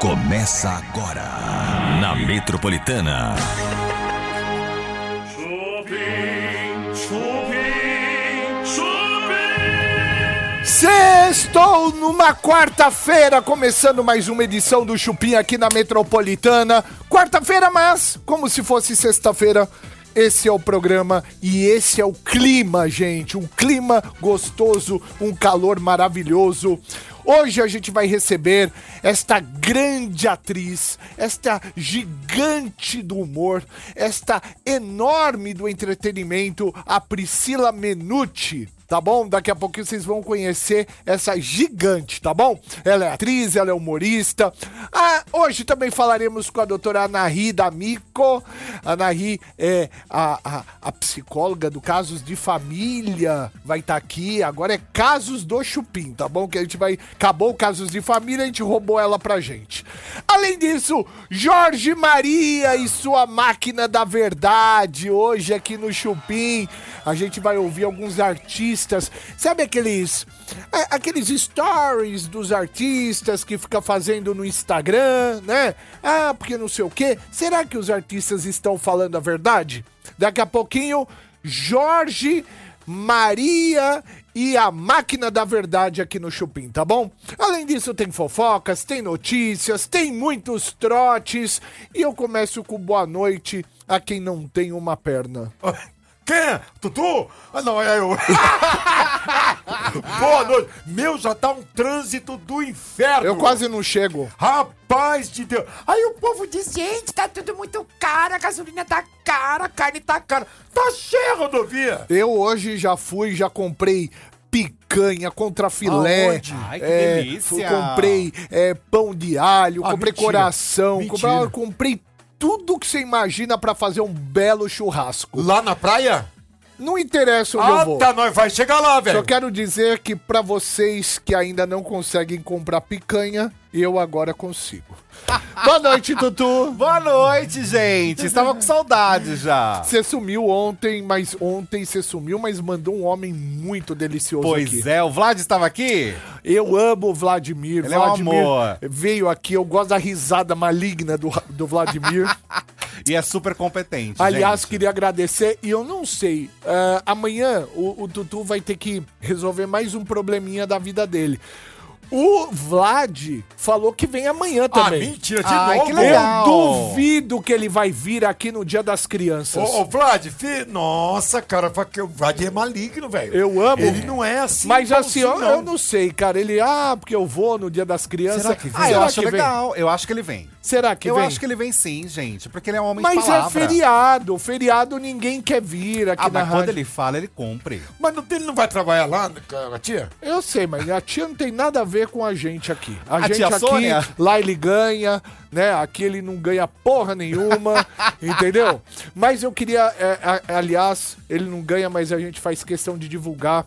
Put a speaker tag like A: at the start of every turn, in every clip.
A: Começa agora na Metropolitana.
B: Chupim, chupim, chupim.
C: Sextou numa quarta-feira, começando mais uma edição do Chupim aqui na Metropolitana. Quarta-feira, mas como se fosse sexta-feira. Esse é o programa e esse é o clima, gente. Um clima gostoso, um calor maravilhoso. Hoje a gente vai receber esta grande atriz, esta gigante do humor, esta enorme do entretenimento, a Priscila Menucci tá bom? Daqui a pouquinho vocês vão conhecer essa gigante, tá bom? Ela é atriz, ela é humorista. Ah, hoje também falaremos com a doutora Anahi D'Amico. Anahi é a, a, a, psicóloga do Casos de Família, vai estar tá aqui. Agora é Casos do Chupim, tá bom? Que a gente vai... Acabou o Casos de Família, a gente roubou ela pra gente. Além disso, Jorge Maria e sua máquina da verdade. Hoje aqui no Chupim, a gente vai ouvir alguns artistas artistas, sabe aqueles aqueles stories dos artistas que fica fazendo no Instagram, né? Ah, porque não sei o quê. Será que os artistas estão falando a verdade? Daqui a pouquinho, Jorge Maria e a máquina da verdade aqui no Chupim, tá bom? Além disso, tem fofocas, tem notícias, tem muitos trotes e eu começo com boa noite a quem não tem uma perna.
D: Quem? Tutu? Ah, não, é eu. Boa noite. Meu, já tá um trânsito do inferno.
C: Eu quase não chego.
D: Rapaz de Deus. Aí o povo diz, gente, tá tudo muito caro, a gasolina tá cara, a carne tá cara. Tá cheia a rodovia.
C: Eu hoje já fui, já comprei picanha, contra filé.
D: Ai, que é, delícia.
C: Comprei é, pão de alho, ah, comprei mentira. coração, comprei, comprei tudo que você imagina para fazer um belo churrasco.
D: Lá na praia?
C: Não interessa onde
D: ah,
C: eu vou.
D: tá, nós vai chegar lá, velho.
C: Só quero dizer que para vocês que ainda não conseguem comprar picanha, eu agora consigo. Boa noite, Tutu.
E: Boa noite, gente. Estava com saudade já.
C: Você sumiu ontem, mas ontem você sumiu, mas mandou um homem muito delicioso
E: pois
C: aqui.
E: Pois é, o Vlad estava aqui?
C: Eu amo o Vladimir.
E: Ele
C: Vladimir
E: é um amor.
C: veio aqui, eu gosto da risada maligna do, do Vladimir.
E: e é super competente.
C: Aliás,
E: gente.
C: queria agradecer e eu não sei. Uh, amanhã o, o Tutu vai ter que resolver mais um probleminha da vida dele. O Vlad falou que vem amanhã ah, também.
D: Ah, mentira, de
C: Ai,
D: novo?
C: Que legal. Eu duvido que ele vai vir aqui no Dia das Crianças.
D: Ô, ô Vlad, fi... nossa, cara, porque o Vlad é maligno, velho.
C: Eu amo.
D: Ele não é assim.
C: Mas assim, eu não. eu não sei, cara. Ele, ah, porque eu vou no Dia das Crianças. Será
E: que vem? Ah, eu acho legal. Eu acho que ele vem.
C: Será que
E: eu
C: vem?
E: Eu acho que ele vem sim, gente, porque ele é um homem
C: Mas
E: de palavra.
C: é feriado, feriado ninguém quer vir aqui
E: ah,
C: na
E: mas
C: rádio.
E: quando ele fala, ele cumpre.
D: Mas não, ele não vai trabalhar lá, a tia?
C: Eu sei, mas a tia não tem nada a ver com a gente aqui. A,
E: a
C: gente aqui,
E: Sônia?
C: lá ele ganha, né? Aqui ele não ganha porra nenhuma, entendeu? Mas eu queria, é, a, aliás, ele não ganha, mas a gente faz questão de divulgar.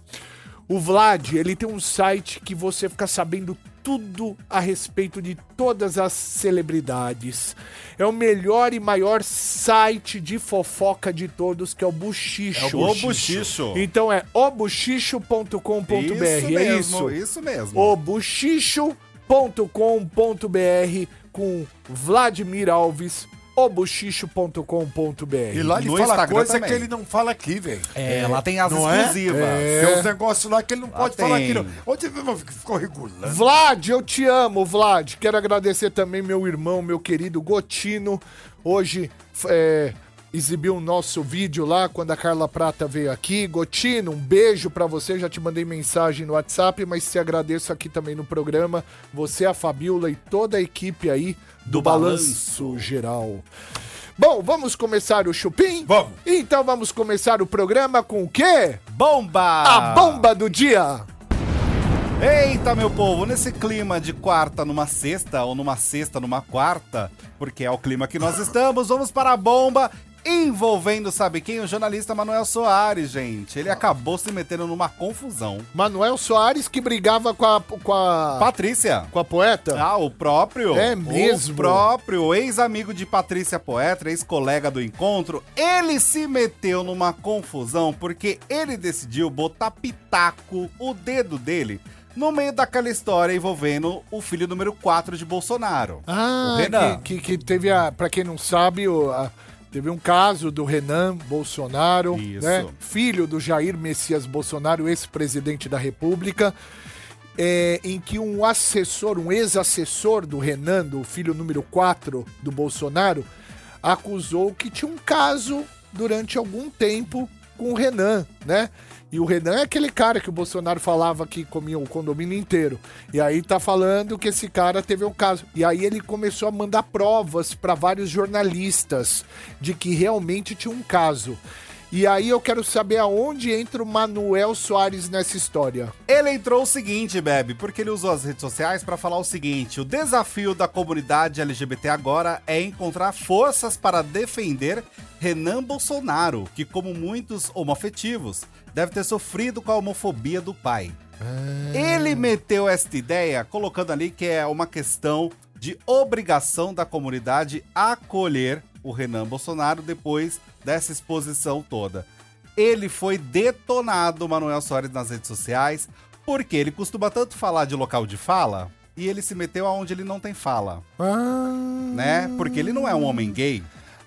C: O Vlad, ele tem um site que você fica sabendo tudo a respeito de todas as celebridades. É o melhor e maior site de fofoca de todos, que é o Buchicho.
E: É o Buchicho.
C: Então é obuchicho.com.br. É isso?
E: Isso mesmo.
C: obuchicho.com.br com Vladimir Alves obuchicho.com.br.
D: E lá ele
E: no
D: fala
E: Instagram
D: coisa
E: também.
D: que ele não fala aqui, velho.
E: É, lá tem as
D: Não é?
E: exclusivas.
C: É.
D: Tem uns negócios lá que ele não
E: Lá
D: pode falar
E: tem.
D: aqui, não. Onde ficou regulando?
C: Vlad, eu te amo, Vlad. Quero agradecer também meu irmão, meu querido Gotino. Hoje é, exibiu o nosso vídeo lá quando a Carla Prata veio aqui. Gotino, um beijo pra você. Já te mandei mensagem no WhatsApp, mas te agradeço aqui também no programa. Você, a Fabiola e toda a equipe aí do,
E: Do
C: Balanço,
E: Balanço.
C: Geral. Bom, vamos começar o chupim?
D: Vamos.
C: Então vamos começar o programa com o quê?
E: Bomba!
C: A bomba do dia.
E: Eita, meu povo, nesse clima de quarta numa sexta ou numa sexta numa quarta, porque é o clima que nós estamos, vamos para a bomba envolvendo, sabe quem? O jornalista Manuel Soares, gente. Ele acabou se metendo numa confusão.
C: Manuel Soares que brigava com a, com a,
E: Patrícia.
C: com a poeta?
E: Ah, o próprio.
C: É mesmo?
E: O próprio ex-amigo de Patrícia Poeta, ex-colega do encontro, ele se meteu numa confusão porque ele decidiu botar pitaco, o dedo dele, no meio daquela história envolvendo o filho número 4 de Bolsonaro.
C: Ah,
E: o Renan.
C: Que, que, que teve a. Pra quem não sabe, a- teve um caso do Renan Bolsonaro, né? Filho do Jair Messias Bolsonaro, ex-presidente da República. é, em que um assessor, um ex-assessor do Renan, do filho número 4 do Bolsonaro, acusou que tinha um caso durante algum tempo com o Renan, né? E o Renan é aquele cara que o Bolsonaro falava que comia o condomínio inteiro. E aí tá falando que esse cara teve um caso. E aí ele começou a mandar provas para vários jornalistas de que realmente tinha um caso. E aí eu quero saber aonde entra o Manuel Soares nessa história.
E: Ele entrou o seguinte, Bebe, porque ele usou as redes sociais pra falar o seguinte: o desafio da comunidade LGBT agora é encontrar forças para defender Renan Bolsonaro, que, como muitos homoafetivos, deve ter sofrido com a homofobia do pai. Ele meteu esta ideia colocando ali que é uma questão de obrigação da comunidade acolher o Renan Bolsonaro depois dessa exposição toda. Ele foi detonado, Manuel Soares, nas redes sociais, porque ele costuma tanto falar de local de fala e ele se meteu aonde ele não tem fala,
C: Ah,
E: né? Porque ele não é um homem gay.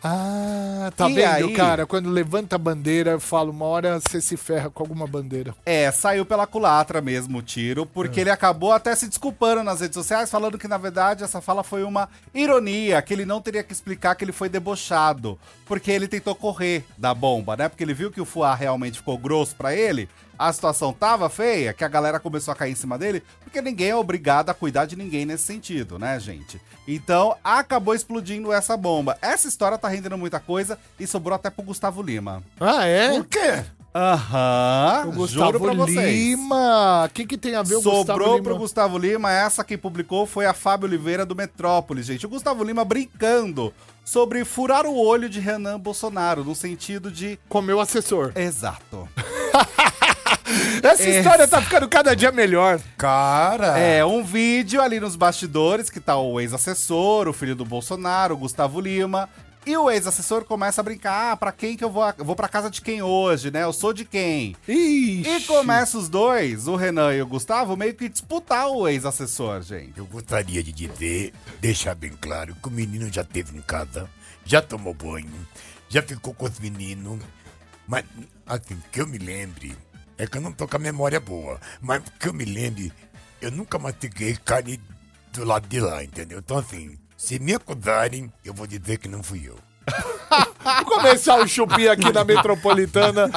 C: Ah tá
E: E
C: vendo,
E: aí?
C: cara? Quando levanta a bandeira, eu falo, uma hora você se ferra com alguma bandeira.
E: É, saiu pela culatra mesmo o tiro, porque ele acabou até se desculpando nas redes sociais, falando que na verdade essa fala foi uma ironia, que ele não teria que explicar que ele foi debochado, porque ele tentou correr da bomba, né? Porque ele viu que o fuá realmente ficou grosso pra ele, a situação tava feia, que a galera começou a cair em cima dele, porque ninguém é obrigado a cuidar de ninguém nesse sentido, né, gente? Então acabou explodindo essa bomba. Essa história tá rendendo muita coisa e sobrou até pro Gustavo Lima.
C: Ah, é?
D: Por quê?
E: Aham,
C: O
E: juro
C: Gustavo
E: pra vocês.
C: Lima. O que, que tem a ver o Gustavo
E: Sobrou
C: Lima?
E: pro Gustavo Lima, essa que publicou foi a Fábio Oliveira do Metrópolis, gente. O Gustavo Lima brincando sobre furar o olho de Renan Bolsonaro, no sentido de.
C: Comeu assessor.
E: Exato.
C: Essa
E: Esse-
C: história tá ficando cada dia melhor.
D: Cara.
E: É, um vídeo ali nos bastidores que tá o ex-assessor, o filho do Bolsonaro, o Gustavo Lima. E o ex-assessor começa a brincar: ah, pra quem que eu vou? Eu vou pra casa de quem hoje, né? Eu sou de quem?
C: Ixi.
E: E começa os dois, o Renan e o Gustavo, meio que disputar o ex-assessor, gente.
F: Eu gostaria de dizer, deixar bem claro, que o menino já teve em casa, já tomou banho, já ficou com os meninos. Mas, assim, que eu me lembre, é que eu não tô com a memória boa, mas que eu me lembre, eu nunca mastiguei carne do lado de lá, entendeu? Então, assim, se me acusarem, eu vou dizer que não fui eu.
C: Começar o chupim aqui na Metropolitana.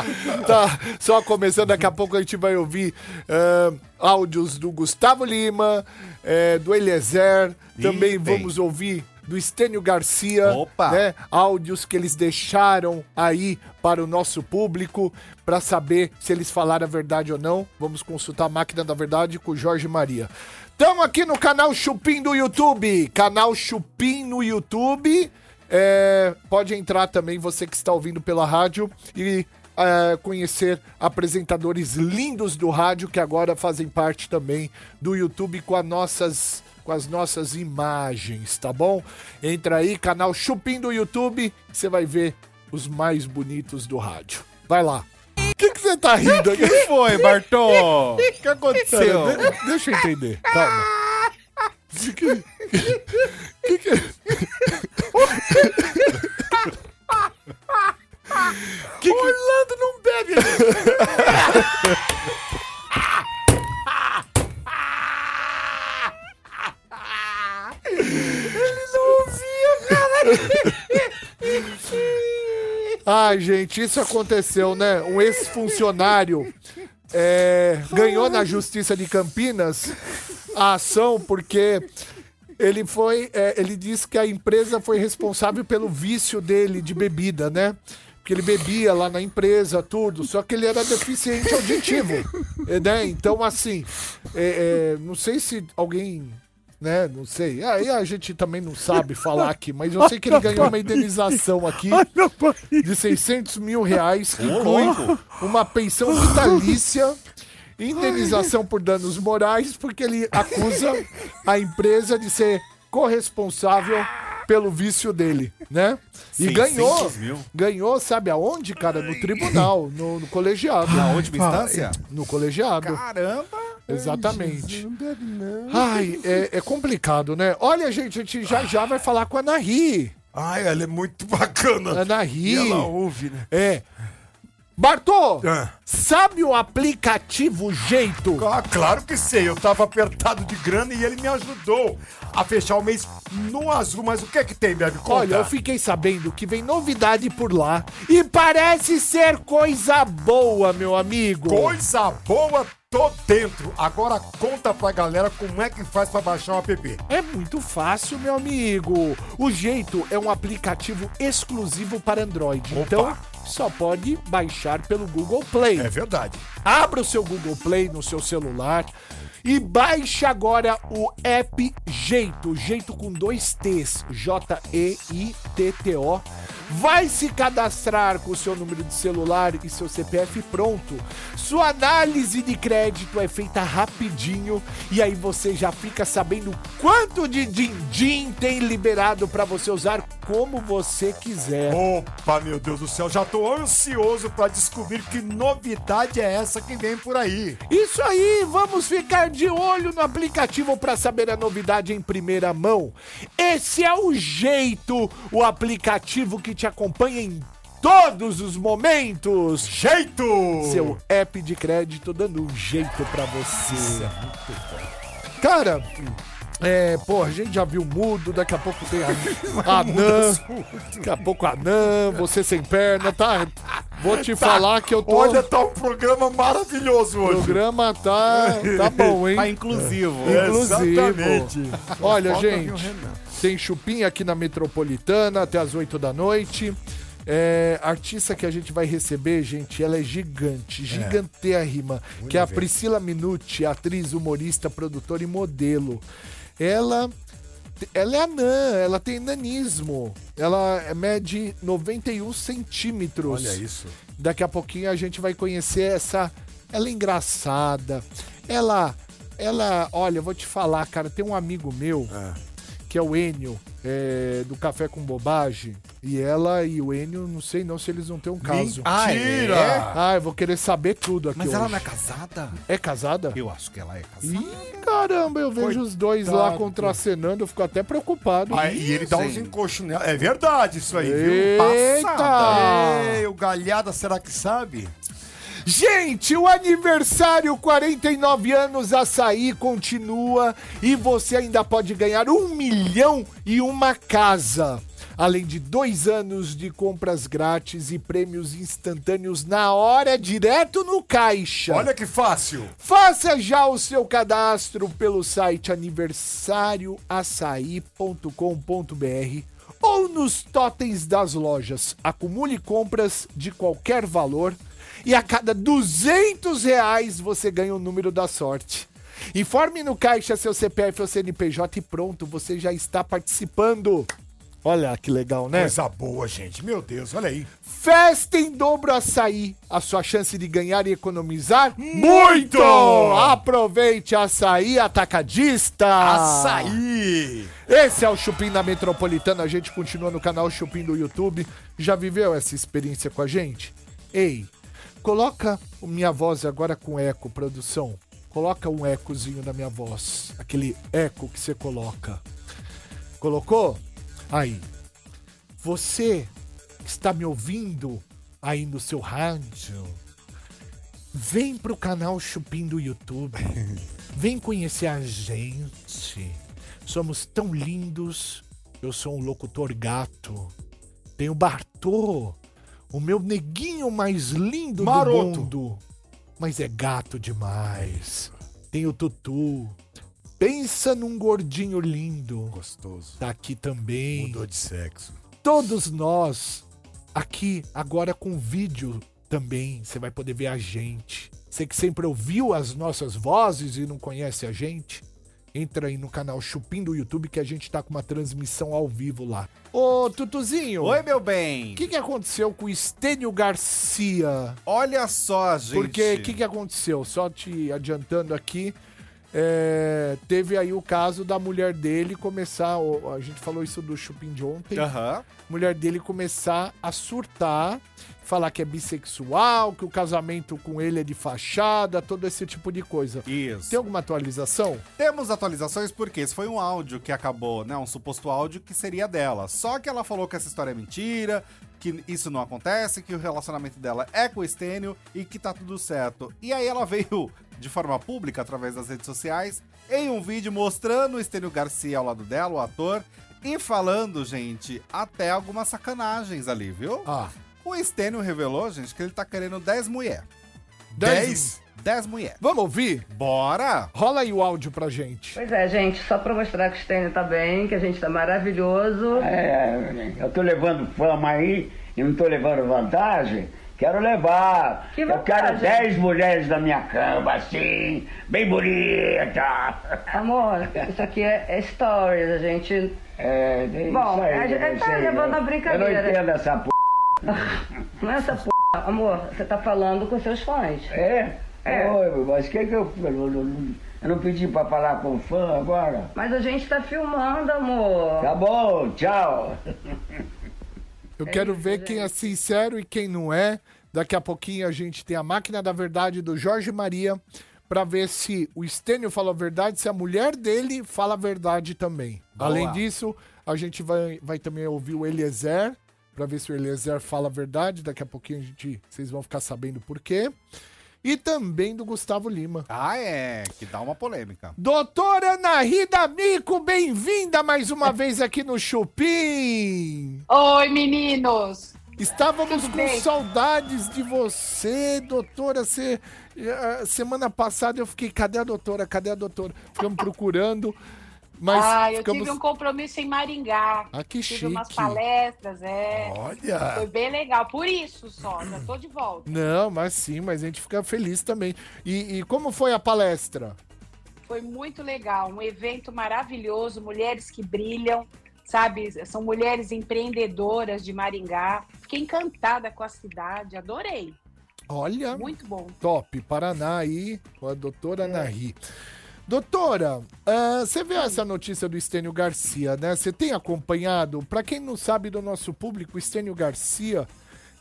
C: Tá só começando, daqui a pouco a gente vai ouvir ah, áudios do Gustavo Lima, eh, do Eliezer. Também
E: Ih,
C: vamos ouvir do Estênio Garcia.
E: Opa!
C: Né? Áudios que eles deixaram aí para o nosso público para saber se eles falaram a verdade ou não. Vamos consultar a máquina da verdade com o Jorge Maria. Estamos aqui no canal Chupim do YouTube. Canal Chupim no YouTube. É, pode entrar também, você que está ouvindo pela rádio, e é, conhecer apresentadores lindos do rádio que agora fazem parte também do YouTube com as nossas, com as nossas imagens, tá bom? Entra aí, canal Chupim do YouTube, você vai ver os mais bonitos do rádio. Vai lá. O que que você tá rindo aqui?
E: que foi, Bartô? O que aconteceu?
C: De- deixa eu entender. Calma. Que que- que que- Que que-
D: Orlando não bebe.
C: Ai, gente, isso aconteceu, né? Um ex-funcionário é, ganhou na Justiça de Campinas a ação porque ele foi. é, ele disse que a empresa foi responsável pelo vício dele de bebida, né? Porque ele bebia lá na empresa, tudo, só que ele era deficiente auditivo, né? Então, assim, é, é, não sei se alguém né? Não sei. Aí a gente também não sabe falar aqui, mas eu sei que ele ganhou uma indenização aqui de 600 mil reais, que inclui uma pensão vitalícia, indenização por danos morais, porque ele acusa a empresa de ser corresponsável pelo vício dele, né? E
E: 600
C: ganhou, ganhou, sabe aonde, cara? No tribunal, no, no colegiado.
E: Na última instância?
C: No colegiado.
E: Caramba!
C: Exatamente. Ai, é, é complicado, né? Olha, gente, a gente já já vai falar com a Ana Ri.
F: Ai, ela é muito bacana.
C: Ana
F: E ela ouve, né?
C: É. Bartô,
F: Ah.
C: sabe o aplicativo Jeito?
F: Ah, claro que sei. Eu tava apertado de grana e ele me ajudou a fechar o mês no azul. Mas o que é que tem, Bebe? Conta.
C: Olha, eu fiquei sabendo que vem novidade por lá e parece ser coisa boa, meu amigo.
F: Coisa boa, tô dentro. Agora conta pra galera como é que faz pra baixar o app.
C: É muito fácil, meu amigo. O Jeito é um aplicativo exclusivo para Android.
F: Opa.
C: Então, só pode baixar pelo Google Play.
F: É verdade.
C: Abra o seu Google Play no seu celular e baixe agora o app Jeito, Jeito com dois T's, J-E-I-T-T-O. Vai se cadastrar com o seu número de celular e seu CPF pronto. Sua análise de crédito é feita rapidinho e aí você já fica sabendo quanto de din-din tem liberado para você usar como você quiser.
F: Opa, meu Deus do céu, já tô ansioso pra descobrir que novidade é essa que vem por aí.
C: Isso aí, vamos ficar de olho no aplicativo para saber a novidade em primeira mão. Esse é o jeito, o aplicativo que te acompanha em todos os momentos.
F: Jeito!
C: Seu app de crédito dando um jeito para você. Cara, é, pô, a gente já viu mudo, daqui a pouco tem a anã, daqui a pouco anã, você sem perna, tá? Vou te falar que eu tô...
F: Olha, tá um programa maravilhoso
C: O
F: hoje.
C: programa tá, tá bom, hein?
E: Tá inclusivo.
C: Inclusive.
F: Exatamente.
C: Olha,
F: Falta o
C: gente. Tem chupinha aqui na Metropolitana até as 8 da noite. É, artista que a gente vai receber, gente, ela é gigante, gigantérrima, que é a Priscila Minuti, atriz, humorista, produtora e modelo. Ela ela é anã, ela tem nanismo. Ela mede 91 centímetros.
F: Olha isso.
C: Daqui a pouquinho a gente vai conhecer essa. Ela é engraçada. Ela. Ela. Olha, eu vou te falar, cara. Tem um amigo meu, que é o Enio, é, do Café com Bobagem. E ela e o Enio, não sei não se eles não têm um caso.
E: Ah,
F: Mentira!
E: é?
C: Ah, eu vou querer saber tudo aqui
E: Mas
C: hoje.
E: ela não é casada?
C: É casada?
E: Eu acho que ela é casada.
C: Ih, caramba, eu vejo os dois lá
F: Coitado.
C: contracenando, eu fico até preocupado.
F: Ah, e ele dá uns encoxos nela. É verdade isso aí, viu?
C: Eita!
F: Ei, o Galhada, será que sabe?
C: Gente, o aniversário 49 anos açaí continua e você ainda pode ganhar um milhão e uma casa. Além de dois anos de compras grátis e prêmios instantâneos na hora, direto no caixa.
F: Olha que fácil.
C: Faça já o seu cadastro pelo site aniversarioaçaí.com.br ou nos totens das lojas. Acumule compras de qualquer valor e a cada 200 reais você ganha o número da sorte. Informe no caixa seu CPF ou CNPJ e pronto, você já está participando. Olha que legal, né?
F: Coisa boa, gente. Meu Deus, olha aí.
C: Festa em dobro açaí. A sua chance de ganhar e economizar
F: Muito!
C: Aproveite açaí atacadista.
F: Açaí!
C: Esse é o Chupim da Metropolitana. A gente continua no canal Chupim do YouTube. Já viveu essa experiência com a gente? Ei, coloca minha voz agora com eco, produção. Coloca um ecozinho na minha voz. Aquele eco que você coloca. Colocou? Aí. Você que está me ouvindo aí no seu rádio, vem pro canal Chupim do YouTube. Vem conhecer a gente. Somos tão lindos. Eu sou um locutor gato. Tem o Bartô, o meu neguinho mais lindo
F: Maroto.
C: do mundo. Mas é gato demais. Tem o Tutu. Pensa num gordinho lindo.
F: Gostoso.
C: Tá aqui também
F: Mudou de sexo.
C: todos nós aqui agora com vídeo também. Você vai poder ver a gente. Você que sempre ouviu as nossas vozes e não conhece a gente, entra aí no canal Chupim do YouTube que a gente tá com uma transmissão ao vivo lá. Ô, Tutuzinho,
E: Oi, meu bem.
C: o que, que aconteceu com o Estênio Garcia?
E: Olha só, gente.
C: Porque o que, que aconteceu? Só te adiantando aqui. É, teve aí o caso da mulher dele começar. A gente falou isso do Chupin de ontem.
E: Aham.
C: mulher dele começar a surtar, falar que é bissexual, que o casamento com ele é de fachada, todo esse tipo de coisa.
E: Isso.
C: Tem alguma atualização?
E: Temos atualizações porque esse foi um áudio que acabou, né? Um suposto áudio que seria dela. Só que ela falou que essa história é mentira, que isso não acontece, que o relacionamento dela é com o Estênio e que tá tudo certo. E aí ela veio de forma pública, através das redes sociais, em um vídeo mostrando o Estênio Garcia ao lado dela, o ator, e falando, gente, até algumas sacanagens ali, viu?
C: Ah,
E: O Estênio revelou, gente, que ele tá querendo 10 mulheres.
C: 10?
E: 10 mulheres.
C: Vamos ouvir?
E: Bora!
C: Rola aí o áudio pra gente.
G: Pois é, gente, só pra mostrar que o Stênio tá bem, que a gente tá maravilhoso.
H: É, eu tô levando fama aí e não tô levando vantagem. Quero levar.
G: Que
H: eu quero? 10 mulheres na minha cama, assim, bem bonita.
G: Amor, isso aqui é, é stories, a gente.
H: É, é
G: Bom,
H: isso aí,
G: a gente-
H: é
G: tá
H: aí,
G: levando
H: eu-
G: a brincadeira.
H: Eu não entendo essa p.
G: Não é essa p. Amor, você tá falando com seus fãs.
H: É?
G: É.
H: Oi, mas o que que eu. Eu não pedi pra falar com o fã agora?
G: Mas a gente tá filmando, amor.
H: Tá bom, tchau.
C: Eu quero ver quem é sincero e quem não é. Daqui a pouquinho a gente tem a máquina da verdade do Jorge Maria pra ver se o Estênio fala a verdade, se a mulher dele fala a verdade também.
E: Boa.
C: Além disso, a gente vai, vai também ouvir o Eliezer pra ver se o Eliezer fala a verdade. Daqui a pouquinho a gente, vocês vão ficar sabendo por quê. E também do Gustavo Lima.
E: Ah, é, que dá uma polêmica.
C: Doutora Ana Rida Mico, bem-vinda mais uma vez aqui no Chupim.
I: Oi, meninos!
C: Estávamos
I: Tudo
C: com
I: bem?
C: saudades de você, doutora. Você, eh, semana passada eu fiquei, cadê a doutora? Cadê a doutora? Ficamos procurando, mas
I: ah, eu
C: ficamos...
I: tive um compromisso em Maringá.
C: Ah, que
I: tive umas
C: chique.
I: palestras, é.
F: Olha.
I: Foi bem legal. Por isso só, já tô de volta.
C: Não, mas sim, mas a gente fica feliz também. E, e como foi a palestra?
I: Foi muito legal. Um evento maravilhoso, mulheres que brilham, sabe? São mulheres empreendedoras de Maringá. Fiquei encantada com a cidade, adorei.
C: Olha,
I: Muito bom.
C: top, Paraná aí, com a doutora Anahi. Doutora, ah, você viu essa notícia do Estênio Garcia, né? Você tem acompanhado? Pra quem não sabe do nosso público, o Estênio Garcia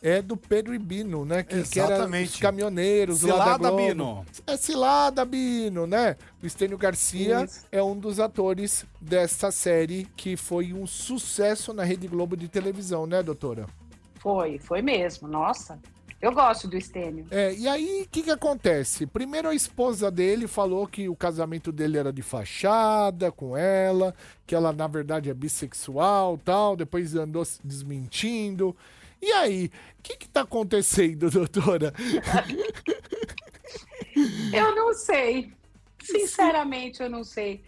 C: é do Pedro e Bino, né? Que, que era
F: Exatamente.
C: os caminhoneiros lá da
E: Cilada,
C: Globo.
E: Bino.
C: É Cilada Bino, né? O Estênio Garcia
I: Isso.
C: é um dos atores dessa série que foi um sucesso na Rede Globo de televisão, né, doutora?
I: Foi, foi mesmo. Nossa, eu gosto do Estênio.
C: É, e aí, o que que acontece? Primeiro a esposa dele falou que o casamento dele era de fachada com ela, que ela na verdade é bissexual tal, depois andou se desmentindo. E aí, o que que tá acontecendo, doutora?
I: Eu não sei. Sinceramente, eu não sei.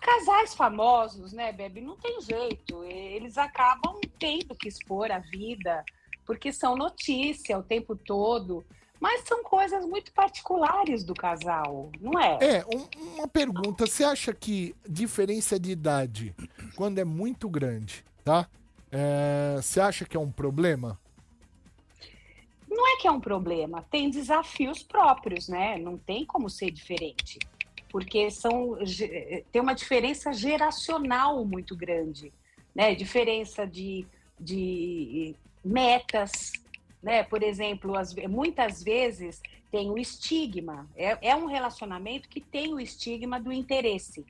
I: Casais famosos, né, Bebe? Não tem jeito. Eles acabam tendo que expor a vida, porque são notícia o tempo todo. Mas são coisas muito particulares do casal, não é?
C: É, um- uma pergunta, você acha que diferença de idade, quando é muito grande, tá? É, Você acha que é um problema?
I: Não é que é um problema, tem desafios próprios, né? Não tem como ser diferente. Porque são, tem uma diferença geracional muito grande, né? Diferença de, de metas, né? Por exemplo, as- muitas vezes tem o estigma. É, é um relacionamento que tem o estigma do interesse.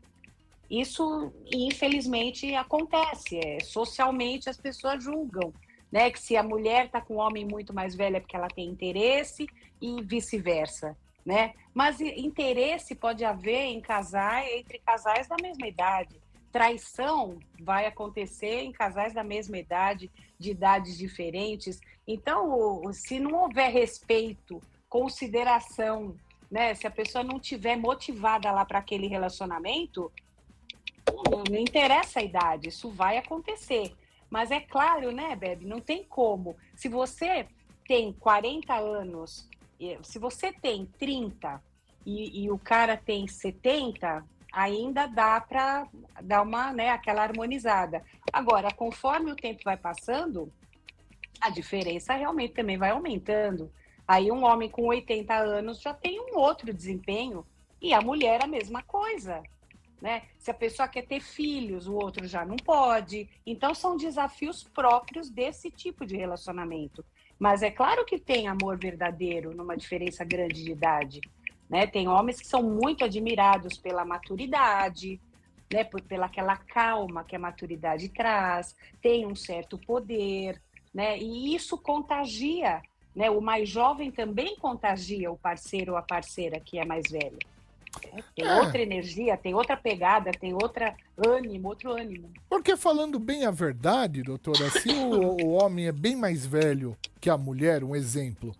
I: Isso, infelizmente, acontece. É, socialmente, as pessoas julgam né? Que se a mulher está com um homem muito mais velho é porque ela tem interesse e vice-versa, né? Mas interesse pode haver em casais, entre casais da mesma idade. Traição vai acontecer em casais da mesma idade, de idades diferentes. Então, se não houver respeito, consideração, né? Se a pessoa não tiver motivada lá para aquele relacionamento, não, interessa a idade, isso vai acontecer. Mas é claro, né, Bebe? Não tem como. Se você tem 40 anos, e- se você tem 30 e, e o cara tem 70, ainda dá para dar uma, né, aquela harmonizada. Agora, conforme o tempo vai passando, a diferença realmente também vai aumentando. Aí um homem com 80 anos já tem um outro desempenho, E a mulher a mesma coisa. Né? Se a pessoa quer ter filhos, o outro já não pode. Então são desafios próprios desse tipo de relacionamento. Mas é claro que tem amor verdadeiro numa diferença grande de idade. Né? Tem homens que são muito admirados pela maturidade, né? Por, pela aquela calma que a maturidade traz, tem um certo poder, né? E isso contagia, né? O mais jovem também contagia o parceiro ou a parceira que é mais velho. Tem
C: É.
I: outra energia, tem outra pegada, tem outra ânimo, outro ânimo.
C: Porque falando bem a verdade, doutora, se o, o homem é bem mais velho que a mulher, um exemplo,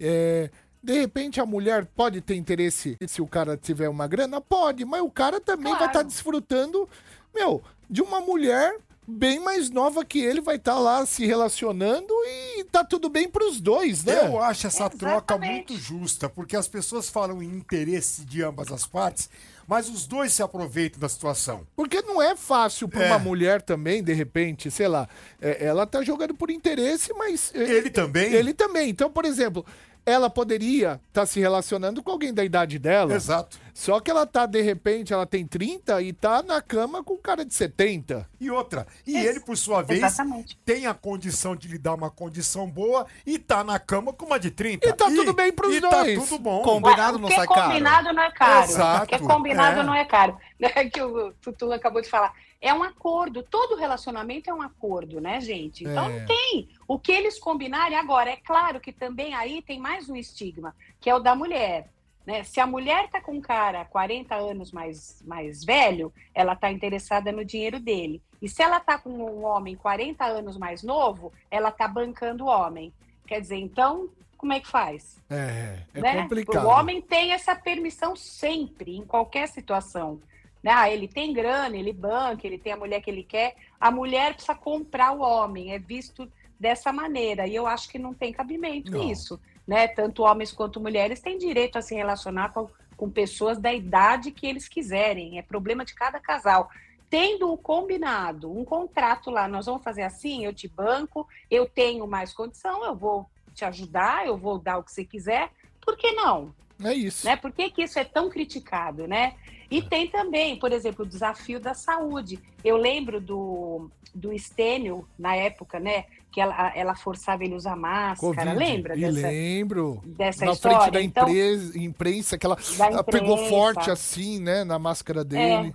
C: é, de repente a mulher pode ter interesse se o cara tiver uma grana? Pode, mas o cara também vai estar desfrutando, meu, de uma mulher bem mais nova que ele, vai estar lá se relacionando e tá tudo bem pros dois, né?
D: Eu acho essa troca muito justa, porque as pessoas falam em interesse de ambas as partes, mas os dois se aproveitam da situação.
C: Porque não é fácil pra
D: É.
C: uma mulher também, de repente, sei lá, é, ela tá jogando por interesse, mas. é,
D: Ele também?
C: Ele também. Então, por exemplo, ela poderia estar se relacionando com alguém da idade dela.
D: Exato.
C: Só que ela tá, de repente, ela tem 30 e tá na cama com um cara de 70.
D: E outra, e ele, por sua vez,
I: Exatamente.
D: tem a condição de lhe dar uma condição boa e tá na cama com uma de 30.
C: E tá tudo bem pros
D: e
C: dois.
D: tá tudo bom.
E: Combinado não
I: é
E: sai caro.
I: combinado não é caro.
D: Exato.
I: O que é combinado
D: É.
I: não é caro. Né, Que o Tutu acabou de falar. É um acordo. Todo relacionamento é um acordo, né, gente? Então
C: É.
I: não tem. O que eles combinarem agora. É claro que também aí tem mais um estigma, que é o da mulher. Né? Se a mulher tá com um cara 40 anos mais, mais velho, ela tá interessada no dinheiro dele. E se ela tá com um homem 40 anos mais novo, ela tá bancando o homem. Quer dizer, então, como é que faz?
C: É, é
I: né?
C: complicado.
I: O homem tem essa permissão sempre, em qualquer situação. Né? Ah, ele tem grana, ele banca, ele tem a mulher que ele quer. A mulher precisa comprar o homem, é visto dessa maneira. E eu acho que não tem cabimento
C: Não.
I: isso. Né? Tanto homens quanto mulheres têm direito a se relacionar com, com pessoas da idade que eles quiserem. É problema de cada casal. Tendo um combinado, um contrato lá, nós vamos fazer assim, eu te banco, eu tenho mais condição, eu vou te ajudar, eu vou dar o que você quiser. Por que não?
C: É isso.
I: né? Por que, que isso é tão criticado, né? E tem também, por exemplo, o desafio da saúde. Eu lembro do, do Stênio, na época, né? Que ela, ela forçava ele a usar máscara.
C: Covid.
I: Lembra
C: E
I: dessa,
C: lembro.
I: dessa
C: Na
I: história?
C: frente da
I: Então,
C: imprensa, imprensa que ela, ela pegou
I: imprensa.
C: forte assim, né, na máscara dele.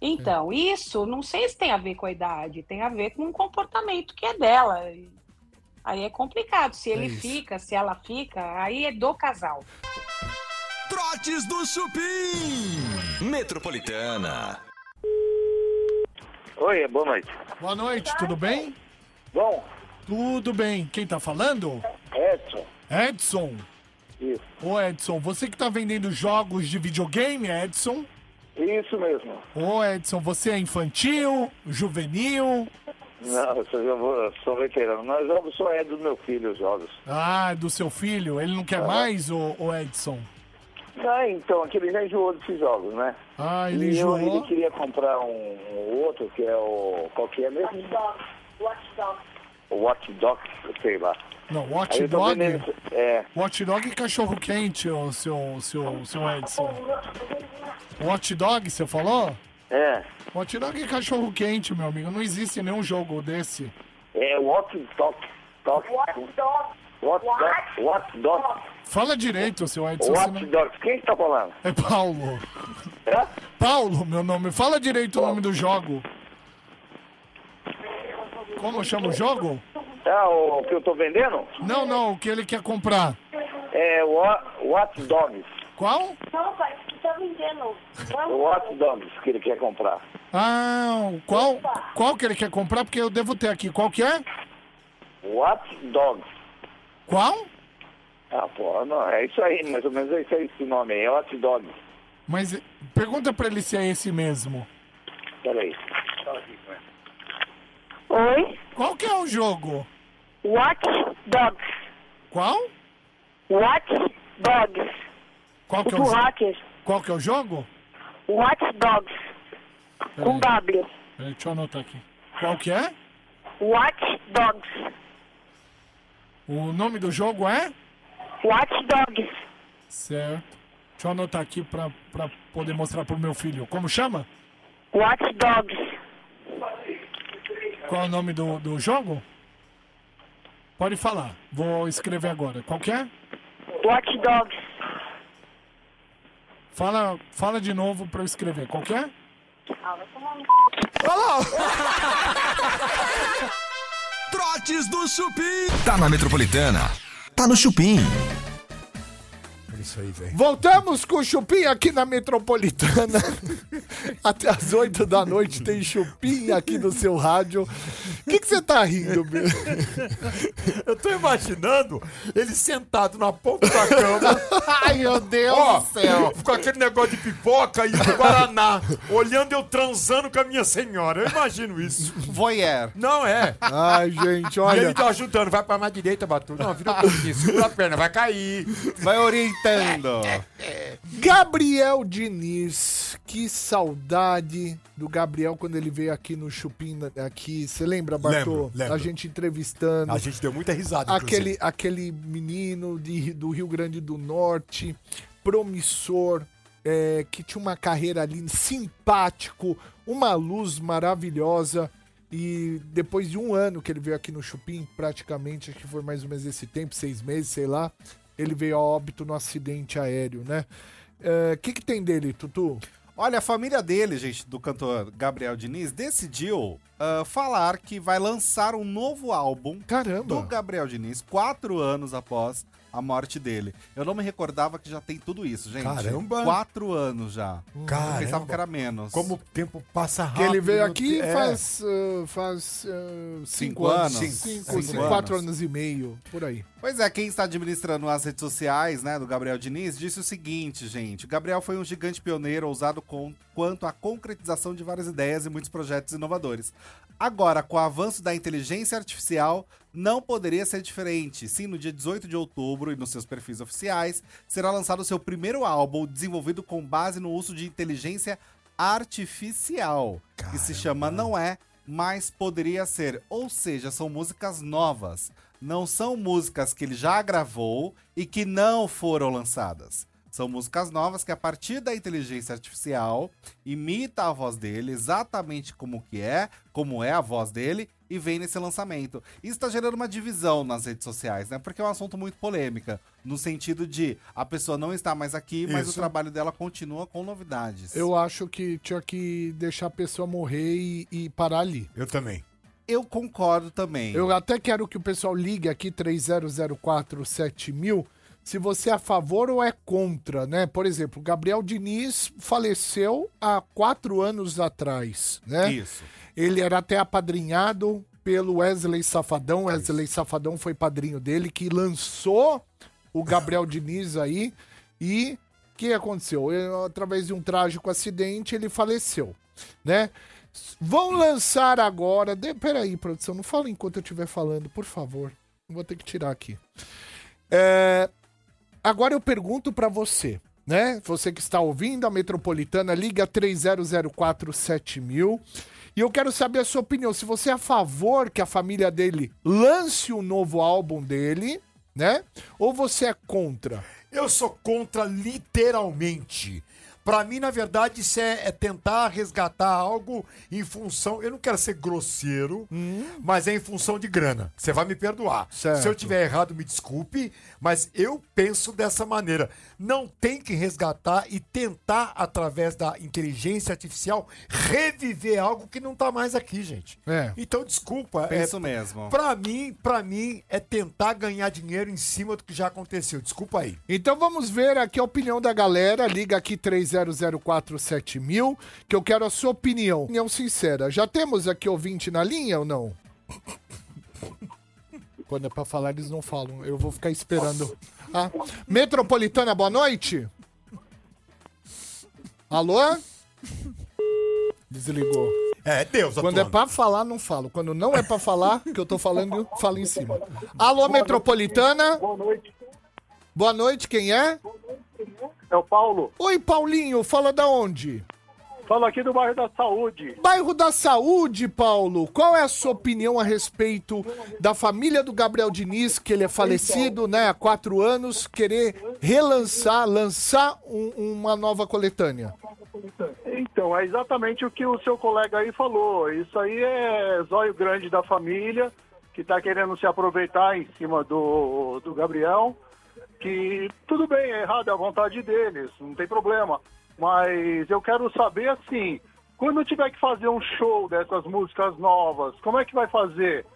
I: Então, isso não sei se tem a ver com a idade, tem a ver com um comportamento que é dela. Aí é complicado. Se ele
C: isso.
I: fica, se ela fica, aí é do casal.
A: Trotes do Chupim. Metropolitana.
J: Oi, boa noite.
C: Boa noite, tudo bem?
J: Bom,
C: Tudo bem. Quem tá falando?
J: Edson.
C: Edson.
J: Isso.
C: Ô Edson, você que tá vendendo jogos de videogame, Edson?
J: Isso mesmo.
C: Ô Edson, você é infantil, juvenil?
J: Não, eu sou, eu vou- eu sou veterano. Nós jogos só é do meu filho, os jogos.
C: Ah, do seu filho? Ele não quer mais, ô, ô Edson?
J: Ah, então, aqui ele já enjoou desses jogos, né?
C: Ah, ele
J: e eu-
C: enjoou?
J: ele queria comprar um, um outro, que é o... Qual que é mesmo? O Watch Dogs, sei lá.
C: Não, Watch
J: eu
C: Dog?
J: É,
C: Watch Dog e cachorro quente, ô, seu, seu, seu Edson. Watch Dog, você falou?
J: É.
C: Watch Dog e cachorro quente, meu amigo. Não existe nenhum jogo desse.
J: É Watch Dogs. Watch Dogs. Watch Dogs. Watch Dogs.
C: Fala direito, seu Edson.
J: Watch
C: senão-
J: Dogs. Quem que tá falando?
C: É Paulo.
J: É?
C: Paulo, meu nome. Fala direito o nome do jogo. Como chama o jogo?
J: É o que eu tô vendendo?
C: Não, não, o que ele quer comprar.
J: É Wa- Watch Dogs.
C: Qual?
K: Não, pai, tá vendendo.
J: O Watch Dogs que ele quer comprar.
C: Ah, qual, qual que ele quer comprar? Porque eu devo ter aqui. Qual que é?
J: Watch Dogs.
C: Qual?
J: Ah, pô, não, é isso aí, mais ou menos é isso aí esse nome aí, é Watch Dogs.
C: Mas eh, pergunta pra ele se é esse mesmo.
J: Peraí.
K: Oi?
C: Qual que é o jogo?
K: Watch Dogs.
C: Qual?
K: Watch Dogs.
C: Qual que é
K: do
C: o,
K: hacker.
C: Qual que é o jogo?
K: Watch Dogs. Com W.
C: Peraí, deixa eu anotar aqui. Qual que é?
K: Watch Dogs.
C: O nome do jogo é?
K: Watch Dogs.
C: Certo. Deixa eu anotar aqui pra, pra poder mostrar pro meu filho. Como chama?
K: Watch Dogs.
C: Qual é o nome do, do jogo? Pode falar. Vou escrever agora. Qual que é?
K: Watch Dogs.
C: Fala, fala de novo pra eu escrever. Qual que é?
A: Trotes do Chupim. Tá na Metropolitana. Tá no Chupim.
F: É isso aí, velho.
C: Voltamos com o Chupim aqui na Metropolitana. Até às 8 da noite tem Chupim aqui no seu rádio. O que você tá rindo, meu?
D: Eu tô imaginando ele sentado na ponta da cama.
C: Ai, meu Deus
D: Ó,
C: do céu.
D: Com aquele negócio de pipoca e do Guaraná. olhando eu transando com a minha senhora. Eu imagino isso.
E: Voyeur.
D: Não é.
C: Ai, gente,
D: E
C: olha.
D: ele tá ajudando. Vai pra mais direita, Batu. Não, vira um pouquinho. Segura a perna, vai cair.
E: Vai
C: Gabriel Diniz, que saudade do Gabriel quando ele veio aqui no Chupim aqui. Você lembra, Bartô?
F: Lembro, lembro.
C: A gente entrevistando.
F: A gente deu muita risada,
C: aquele,
F: inclusive.
C: aquele menino de, do Rio Grande do Norte, promissor, é, que tinha uma carreira ali, simpático, uma luz maravilhosa. E depois de um ano que ele veio aqui no Chupim, praticamente, acho que foi mais ou menos esse tempo, seis meses, sei lá, ele veio a óbito no acidente aéreo, né? O que, que tem dele, Tutu?
E: Olha, a família dele, gente, do cantor Gabriel Diniz, decidiu ah, falar que vai lançar um novo álbum
C: Caramba!
E: do Gabriel Diniz, quatro anos após a morte dele. Eu não me recordava que já tem tudo isso, gente.
F: Caramba!
E: Quatro anos já.
F: Caramba.
E: Eu pensava que era menos.
F: Como o tempo passa
C: Que
F: rápido.
C: ele veio aqui
F: é.
C: faz, ah, faz ah, cinco,
E: Cinco
C: anos. Cinco,
E: Cinco
C: cinco,
E: anos.
C: quatro anos e meio, por aí.
E: Pois é, quem está administrando as redes sociais, né, do Gabriel Diniz, disse o seguinte, gente. O Gabriel foi um gigante pioneiro ousado com, quanto à concretização de várias ideias e muitos projetos inovadores. Agora, com o avanço da inteligência artificial, não poderia ser diferente. Sim, no dia 18 de outubro e nos seus perfis oficiais, será lançado o seu primeiro álbum desenvolvido com base no uso de inteligência artificial, que se chama Não É, mas poderia ser. Ou seja, são músicas novas. Não são músicas que ele já gravou e que não foram lançadas. São músicas novas que, a partir da inteligência artificial, imita a voz dele exatamente como que é, como é a voz dele, e vem nesse lançamento. Isso está gerando uma divisão nas redes sociais, né? Porque é um assunto muito polêmica, no sentido de a pessoa não está mais aqui, mas o
F: Isso.
E: trabalho dela continua com novidades.
C: Eu acho que tinha que deixar a pessoa morrer e, e parar ali.
F: Eu também.
E: Eu concordo também.
C: Eu até quero que o pessoal ligue aqui 30047000 se você é a favor ou é contra, né? Por exemplo, Gabriel Diniz faleceu há quatro anos atrás, né?
E: Isso.
C: Ele era até apadrinhado pelo Wesley Safadão. Wesley Safadão foi padrinho dele, que lançou o Gabriel Diniz aí. E o que aconteceu? Ele, através de um trágico acidente, ele faleceu, né? Vão lançar agora. De, peraí, produção, não fala enquanto eu estiver falando, por favor. Vou ter que tirar aqui. É, agora eu pergunto pra você, né? Você que está ouvindo a Metropolitana, liga 30047000. E eu quero saber a sua opinião. Se você é a favor que a família dele lance o novo álbum dele, né? Ou você é contra?
F: Eu sou contra literalmente. Pra mim, na verdade, isso é, é tentar resgatar algo em função. Eu não quero ser grosseiro, mas é em função de grana. Você vai me perdoar.
C: Certo.
F: Se eu tiver errado, me desculpe, mas eu penso dessa maneira. Não tem que resgatar e tentar, através da inteligência artificial, reviver algo que não tá mais aqui, gente.
C: É.
F: Então, desculpa.
E: Penso
F: é,
E: mesmo.
F: Pra mim, pra mim, é tentar ganhar dinheiro em cima do que já aconteceu. Desculpa aí.
C: Então vamos ver aqui a opinião da galera. Liga aqui 30047000, que eu quero a sua opinião. Opinião sincera. Já temos aqui ouvinte na linha ou não? Quando é pra falar, eles não falam. Eu vou ficar esperando. Ah. Metropolitana, boa noite. Alô? Desligou.
F: É, Deus,
C: Quando é pra falar, não falo. Quando não é pra falar, que eu tô falando, falo em cima. Alô, Metropolitana?
J: Boa noite.
C: Boa noite, quem é?
J: É o Paulo.
C: Oi, Paulinho, fala da onde?
L: Falo aqui do bairro da Saúde.
C: Bairro da Saúde, Paulo, qual é a sua opinião a respeito da família do Gabriel Diniz, que ele é falecido, né, há quatro anos, querer relançar, lançar um- uma nova coletânea?
L: Então, é exatamente o que o seu colega aí falou. Isso aí é zóio grande da família, que tá querendo se aproveitar em cima do, do Gabriel. Que tudo bem, é errado, é a vontade deles, não tem problema. Mas eu quero saber assim, quando tiver que fazer um show dessas músicas novas, como é que vai fazer?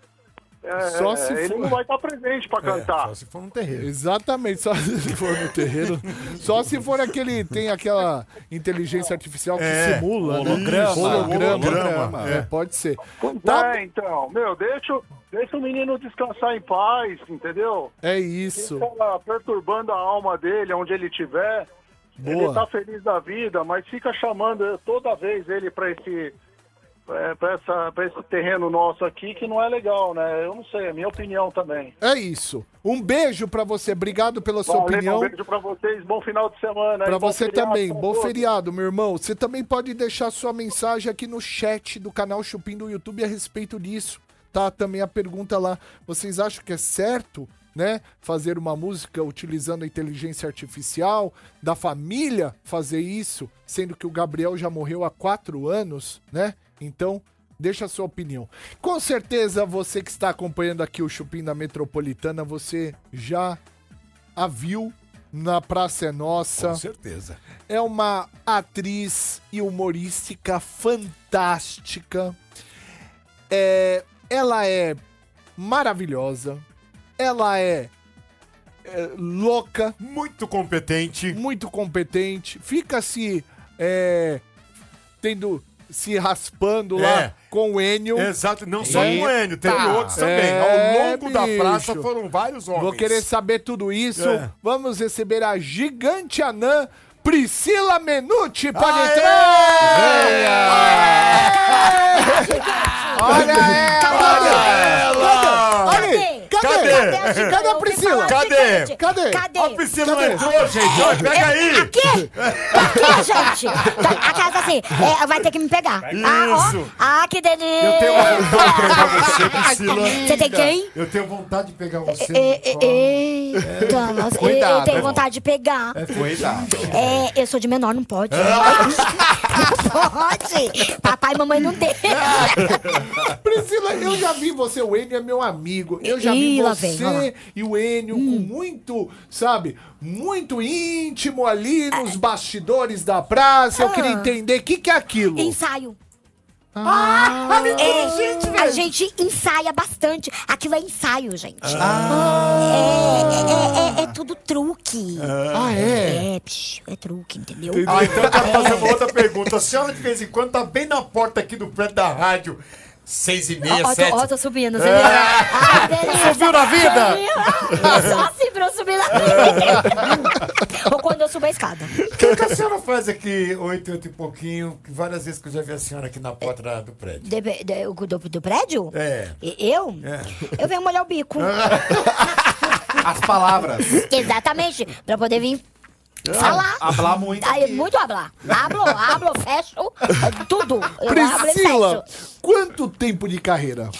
L: É,
C: Só se
L: ele
C: for-
L: não vai estar presente para cantar.
F: Só se for no terreiro.
C: Exatamente, só se for no terreiro. Só se for aquele. Tem aquela inteligência artificial que
F: É,
C: simula,
F: holograma,
C: né? Holograma.
F: holograma,
C: É,
F: é.
C: pode ser.
L: Tá, então, meu, deixa, o- deixa o menino descansar em paz, entendeu?
C: É isso.
L: Fica perturbando a alma dele, onde ele estiver. Ele
C: Boa.
L: tá feliz da vida, mas fica chamando toda vez ele pra esse, é, pra esse terreno nosso aqui, que não é legal, né? Eu não sei, é minha opinião também.
C: É isso. Um beijo pra você. Obrigado pela sua
L: Valeu,
C: opinião.
L: Um beijo pra vocês, bom final de semana. Bom
C: você também.
L: pra
C: Bom
L: todos.
C: feriado, meu irmão. Você também pode deixar sua mensagem aqui no chat do canal Chupim do YouTube a respeito disso. Tá também a pergunta lá. Vocês acham que é certo, né, fazer uma música utilizando a inteligência artificial, da família fazer isso, sendo que o Gabriel já morreu há quatro anos, né? Então, deixa a sua opinião. Com certeza, você que está acompanhando aqui o Chupim da Metropolitana, você já a viu na Praça é Nossa.
F: Com certeza.
C: É uma atriz e humorística fantástica. É, ela é maravilhosa. Ela é, é louca.
F: Muito competente.
C: Muito competente. Fica se é, tendo se raspando lá
F: É.
C: com o Enio.
F: Exato, não só
C: Eita.
F: com o Enio, teve outros também.
C: É,
F: Ao longo da praça
C: bicho.
F: foram vários homens.
C: Vou querer saber tudo isso.
F: É.
C: Vamos receber a gigante anã Priscila Menucci. Pode
F: Aê!
C: entrar! Olha ela! Olha aí! Cadê?
F: Cadê?
C: Cadê a Priscila?
F: Cadê?
C: Cadê?
F: Cadê? A Priscila não
C: Cadê?
F: entrou, gente. Olha, pega aí.
M: Aqui? Aqui, gente. Tá- A casa assim, é, vai ter que me pegar. Ah,
F: Isso.
M: ó. Ah, que delícia.
F: Eu tenho vontade de pegar você, Priscila.
M: Você tem quem?
F: Eu tenho vontade de pegar você.
M: É, é, Eita, nossa, eu- eu
E: Cuidado,
M: tenho
E: né?
M: vontade de pegar.
E: Cuidado.
M: É, eu sou de menor, não pode. Não pode. Papai e mamãe não deixam.
C: Priscila, eu já vi você, o Enio é meu amigo. Eu já vi
M: Ih, lá vem,
C: você
M: lá. Hum.
C: e o Enio com muito, sabe, muito íntimo ali nos bastidores da praça. Eu queria
M: Ah.
C: entender o que, que é aquilo.
M: Ensaio.
C: Ah,
M: É, a gente ensaia bastante. Aquilo é ensaio, gente.
C: Ah.
M: É, é- é- é tudo truque.
C: Ah, é?
M: É, psh, é truque, entendeu?
F: Ah, então eu quero fazer uma outra pergunta. A senhora, de vez em quando, tá bem na porta aqui do prédio da rádio. Seis e meia,
M: Ó,
F: sete.
M: tô, ó, tô subindo, você
F: É.
M: Ah.
F: Subiu na vida?
M: Subiu. Só assim pra eu subir na vida. Ou quando eu subo a escada.
F: O que, que a senhora faz aqui, oito, oito e pouquinho? que Várias vezes que eu já vi a senhora aqui na porta da- do prédio.
M: De- de- o- do, do prédio?
F: É.
M: E- Eu? Eu venho molhar o bico.
E: As palavras.
M: Exatamente. Pra poder vir falar.
E: Hablar muito.
M: Aí, muito hablar. Hablo, hablo, fecho, tudo. Eu
C: Priscila, quanto tempo de carreira?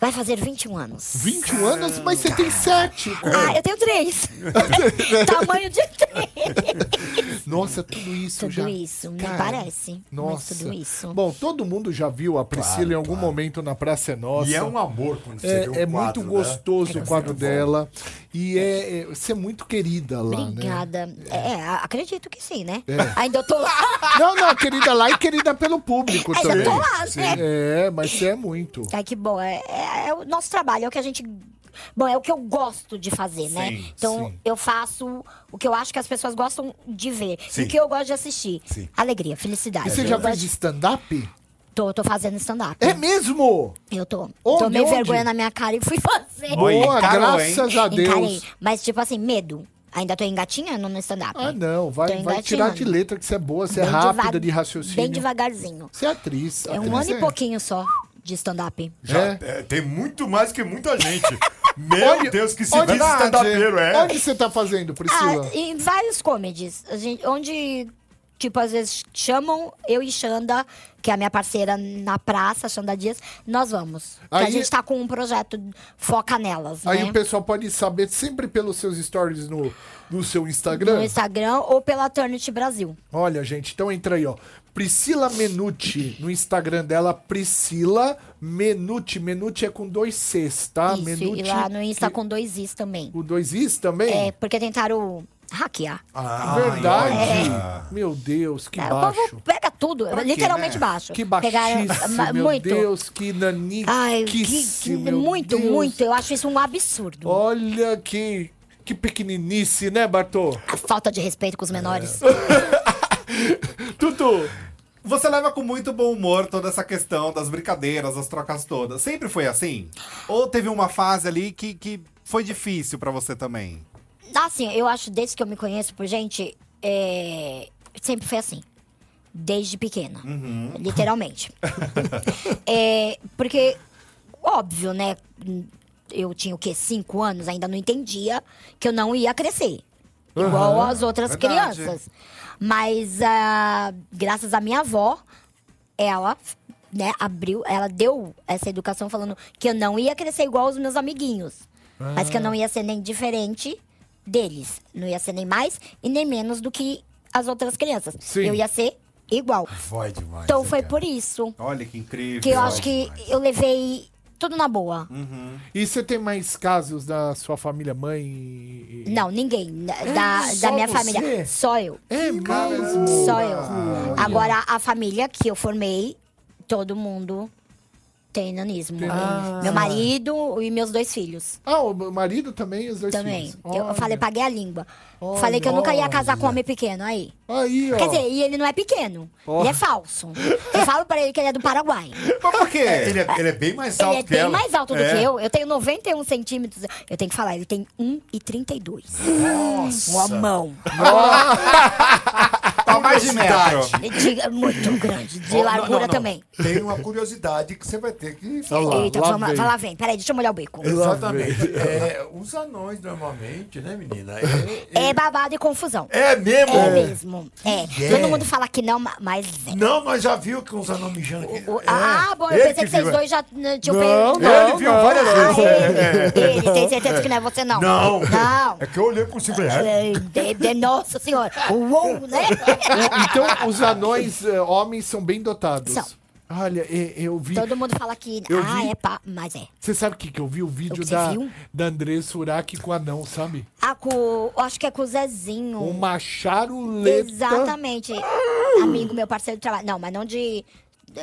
M: Vai fazer 21 anos.
C: 21 anos, mas você tem 7.
M: Ah, eu tenho três. Tamanho de três.
C: Nossa, tudo isso
M: Tudo
C: já.
M: isso, me
C: Cara,
M: parece.
C: Nossa.
M: Mas tudo isso.
C: Bom, todo mundo já viu a Priscila em algum momento na Praça é Nossa.
F: E é um amor quando você
C: É,
F: vê o
C: é
F: quadro,
C: muito
F: né?
C: gostoso
M: É
C: o quadro dela. E é, é- você é muito querida lá, né?
M: Obrigada. É, a- acredito que sim, né?
C: É.
M: Ainda eu tô lá.
C: Não, não, querida lá e querida pelo público
M: Ainda
C: também.
M: tô lá, né?
C: É, mas você é muito.
M: Ai, que bom. É, é- é o nosso trabalho, é o que a gente. Bom, é o que eu gosto de fazer, né?
C: Sim,
M: Então,
C: sim.
M: eu faço o que eu acho que as pessoas gostam de ver.
C: Sim.
M: E o que eu gosto de assistir.
C: Sim.
M: Alegria, felicidade.
C: E você já fez stand-up?
M: Tô, tô fazendo stand-up.
C: É mesmo?
M: Eu tô.
C: Onde,
M: Tomei
C: onde?
M: vergonha na minha cara e fui fazer.
C: Boa, graças a Deus.
M: Encarei. Mas, tipo assim, medo. Ainda tô engatinhando no stand-up.
C: Ah, não. Vai, vai tirar de letra que você é boa, você é rápida de raciocínio.
M: Bem devagarzinho.
C: Você é atriz.
M: É um
C: atriz
M: ano e pouquinho só de stand-up.
F: Já, é, tem muito mais que muita gente. Meu
C: Onde-
F: Deus, que se
C: onde-
F: diz stand-upero, é.
C: Onde você tá fazendo, Priscila?
M: Ah, em vários comedies. A gente, onde tipo, às vezes chamam eu e Xanda, que é a minha parceira na praça, Xanda Dias, nós vamos. Porque
C: Aí-
M: a gente tá com um projeto Foca Nelas,
C: Aí
M: né?
C: o pessoal pode saber sempre pelos seus stories no, no seu Instagram.
M: No Instagram ou pela Turnit Brasil.
C: Olha, gente, então entra aí, ó. Priscila Menucci, no Instagram dela, Priscila Menucci. Menucci é com dois Cs, tá?
M: Isso,
C: Menucci.
M: e lá no Insta com dois Is também.
C: Com dois Is também?
M: É, porque tentaram hackear.
C: Ah, verdade.
M: É.
C: Meu Deus, que
M: É, o
C: baixo.
M: povo pega tudo,
C: Pra quê,
M: literalmente
C: né?
M: baixo.
C: Que baixíssimo,
M: ma-
C: meu
M: muito.
C: Deus, que
M: Ai, que, que- muito,
C: Deus.
M: muito. Eu acho isso um absurdo.
C: Olha que, que pequeninice, né, Bartô?
M: A falta de respeito com os menores.
C: Tutu!
E: Você leva com muito bom humor toda essa questão das brincadeiras, das trocas todas. Sempre foi assim? Ou teve uma fase ali que, que foi difícil pra você também?
M: Assim, eu acho, desde que eu me conheço por gente, é, sempre foi assim. Desde pequena.
E: Uhum.
M: Literalmente. É, porque, óbvio, né? Eu tinha o quê? Cinco anos, ainda não entendia que eu não ia crescer. Igual
N: Aham,
M: as outras
N: verdade.
M: crianças. Mas, ah, graças à minha avó, ela, né, abriu, ela deu essa educação falando que eu não ia crescer igual os meus amiguinhos. Mas que eu não ia ser nem diferente deles. Não ia ser nem mais e nem menos do que as outras crianças.
F: Sim.
M: Eu ia ser igual.
F: Foi demais.
M: Então foi por isso
E: Olha que incrível.
M: que eu acho que eu levei tudo na boa.
C: E você tem mais casos da sua família, mãe? e-
M: Não, ninguém. Da, da- minha
C: você?
M: família. Só eu.
C: É mesmo?
M: Só eu. Agora, a família que eu formei, todo mundo tem nanismo.
C: Ah.
M: Meu marido e meus dois filhos.
C: Ah, o marido também e os dois
M: Também.
C: filhos.
M: Eu
C: Olha.
M: falei, paguei a língua.
C: Olha,
M: falei que eu nunca ia casar com homem pequeno. Aí.
C: Aí, ó.
M: Quer dizer, e ele não é pequeno.
F: Ó.
M: Ele é falso. Eu falo pra ele que ele é do Paraguai.
E: Mas por quê?
F: Ele é, ele é bem mais
M: Ele
F: alto
M: é
F: que
M: bem
F: ela.
M: mais alto do
F: É.
M: que eu. Eu tenho 91 centímetros. Eu tenho que falar, ele tem 1,32.
F: Nossa.
M: Uma mão.
E: Tá mais de metro.
M: De- muito grande. De
F: não,
M: largura
F: não, não.
M: também.
F: Tem uma curiosidade que você vai ter que falar.
M: Eita, lá, vai lá, vem. Peraí, deixa eu molhar o bico.
F: Exatamente. É, os anões, normalmente, né, menina? É,
M: É babado e confusão.
F: É mesmo?
M: É mesmo. É.
F: É.
M: Todo mundo fala que não, ma- mas é.
F: Não, nós já viu que uns anões mijando aqui.
M: O- ah, bom, eu
F: Ele
M: pensei que vocês
F: viu.
M: dois já né, tinham
F: Não,
M: pe-
F: não, Ele viu não, várias
M: Ah,
F: vezes.
M: Ele,
F: É.
M: ele, tem certeza que não é você, não?
F: Não.
M: Não.
F: É que eu olhei por cima. É.
M: É, nossa senhora. Uou, né?
C: Então, os anões eh, homens são bem dotados.
M: São.
C: Olha, eu vi.
M: Todo mundo fala que.
C: Eu
M: ah,
C: vi-
M: é pá. Mas é.
C: Você sabe o que, que eu vi? O vídeo da, da Andressa Urach com o anão, sabe?
M: Ah, com. Acho que é com o Zezinho.
C: Uma charuleta.
M: Exatamente. Amigo meu, parceiro de trabalho. Não, mas não de.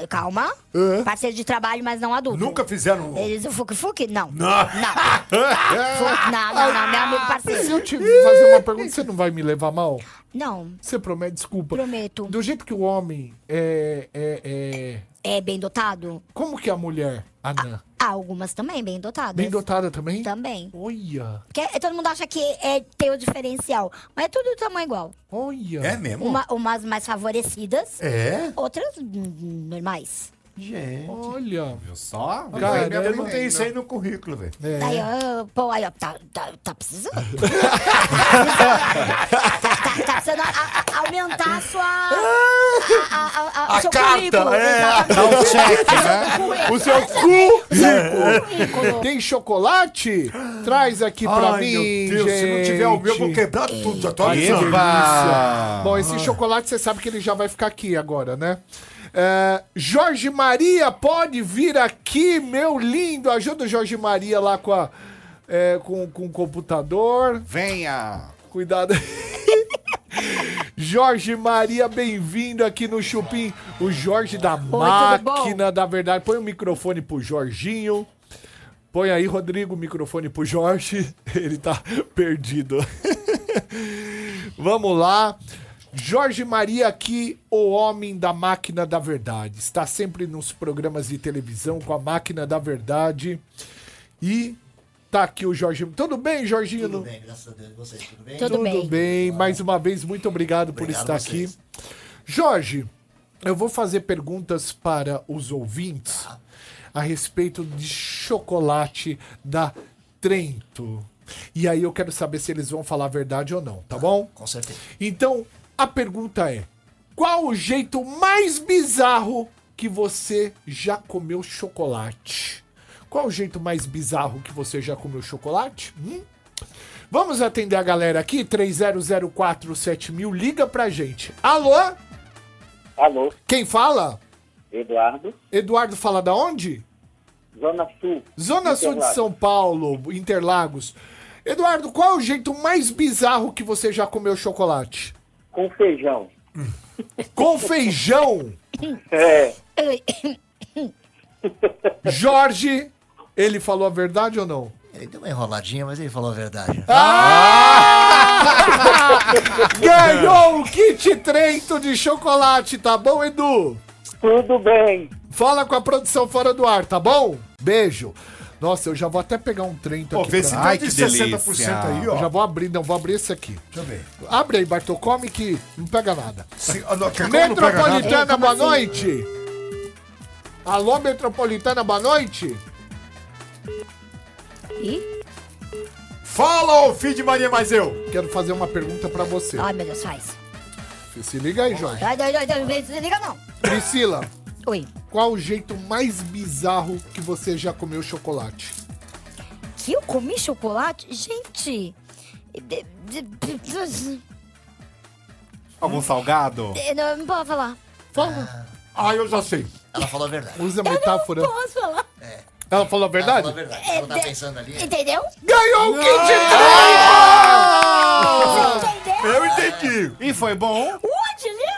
M: Calma.
C: Hã?
M: Parceiro de trabalho, mas não adulto.
F: Nunca fizeram.
M: Eles o Fuque Fuque? Não.
F: Não.
M: Não. Fuque- não, não, não, meu amigo
C: Se
M: parceiro.
C: eu te fazer uma pergunta, você não vai me levar mal?
M: Não,
C: Você promete? Desculpa.
M: prometo.
C: Do jeito que o homem é, é, é-
M: É bem dotado?
C: Como que é a mulher, anã?
M: Ah, algumas também, bem dotadas.
C: Bem dotada também?
M: Também.
C: Olha.
M: Porque é, todo mundo acha que é ter o diferencial. Mas é tudo do tamanho igual.
C: Olha.
F: É mesmo?
M: Uma- umas mais favorecidas,
F: É?
M: outras normais.
F: Gente.
C: Olha.
E: Viu só?
C: Cara,
F: eu não tenho isso aí no currículo, velho.
C: É.
M: Daí, ó, pô, aí, ó, tá, tá, tá precisando. tá, tá- tá precisando a- a- aumentar a sua. A, a, a, a,
F: A
M: o seu
F: carta,
M: currículo.
F: é.
M: exatamente.
E: Dá um check, né?
C: O seu cu!
M: Currículo.
C: Tem chocolate? Traz aqui pra
F: Ai,
C: mim,
F: meu Deus,
C: gente.
F: se não tiver o meu, eu vou quebrar tudo. Já tô.
C: Bom, esse chocolate você sabe que ele já vai ficar aqui agora, né? É, Jorge Maria, pode vir aqui, meu lindo. Ajuda o Jorge Maria lá com, a, é, com, com o computador.
E: Venha.
C: Cuidado. Jorge Maria, bem-vindo aqui no Chupim. O Jorge da
M: tudo
C: máquina da verdade. Põe o microfone pro Jorginho. Põe aí, Rodrigo, o microfone pro Jorge. Ele tá perdido. Vamos lá. Jorge Maria aqui, o homem da máquina da verdade. Está sempre nos programas de televisão com a máquina da verdade. E tá aqui o Jorge. Tudo bem, Jorginho?
N: Tudo bem, graças a Deus. Vocês, tudo bem?
M: Tudo
C: Tudo
M: bem.
C: bem. Mais uma vez, muito obrigado, por
N: Obrigado
C: estar
N: a vocês.
C: aqui. Jorge, eu vou fazer perguntas para os ouvintes a respeito de chocolate da Trento. E aí eu quero saber se eles vão falar a verdade ou não, tá bom?
N: Com certeza.
C: Então, a pergunta é: Qual o jeito mais bizarro que você já comeu chocolate? Qual o jeito mais bizarro que você já comeu chocolate? Hum? Vamos atender a galera aqui, 30047000, liga pra gente. Alô?
J: Alô,
C: Quem fala?
J: Eduardo,
C: Eduardo fala da onde?
J: Zona Sul.
C: Zona Sul de. São Paulo, Interlagos. Eduardo, qual é o jeito mais bizarro que você já comeu chocolate?
J: Com feijão.
C: Com feijão?
J: É.
C: Jorge, ele falou a verdade ou não?
N: Ele deu uma enroladinha, mas ele falou a verdade.
C: Ganhou o kit Trento de chocolate, tá bom, Edu?
J: Tudo bem.
C: Fala com a produção fora do ar, tá bom? Beijo. Nossa, eu já vou até pegar um Trento
F: Pô,
C: aqui.
F: vê se
C: pra-
F: tá
E: Ai,
F: de
E: que
F: 60%
E: delícia.
F: aí, ó.
C: Eu já vou abrir, não, vou abrir esse aqui.
F: Deixa eu ver.
C: Abre aí, Bartol, come que não pega nada.
F: Se, não, como não pega nada?
C: Metropolitana, boa
M: assim?
C: noite. Alô, Metropolitana, boa noite.
M: Ih,
F: Fala, ô filho de Maria, mas eu.
C: Quero fazer uma pergunta pra você.
M: ai meu Deus, faz.
C: Se liga aí, Jorge.
M: Ai, ai, ai, ai, não se liga não.
C: Priscila,
M: Oi.
C: qual o jeito mais bizarro que você já comeu chocolate?
M: Que eu comi chocolate? Gente.
E: Algum salgado?
M: Não, não pode falar.
C: Fala.
F: Ah, eu já sei.
N: Ela falou a verdade.
C: Usa metáfora.
M: Posso falar?
C: Ela falou a
N: Ela
C: verdade?
N: falou a verdade. Ela tá pensando ali.
M: Entendeu?
C: Ganhou o kit
M: Você entendeu?
F: Eu entendi.
E: E foi bom?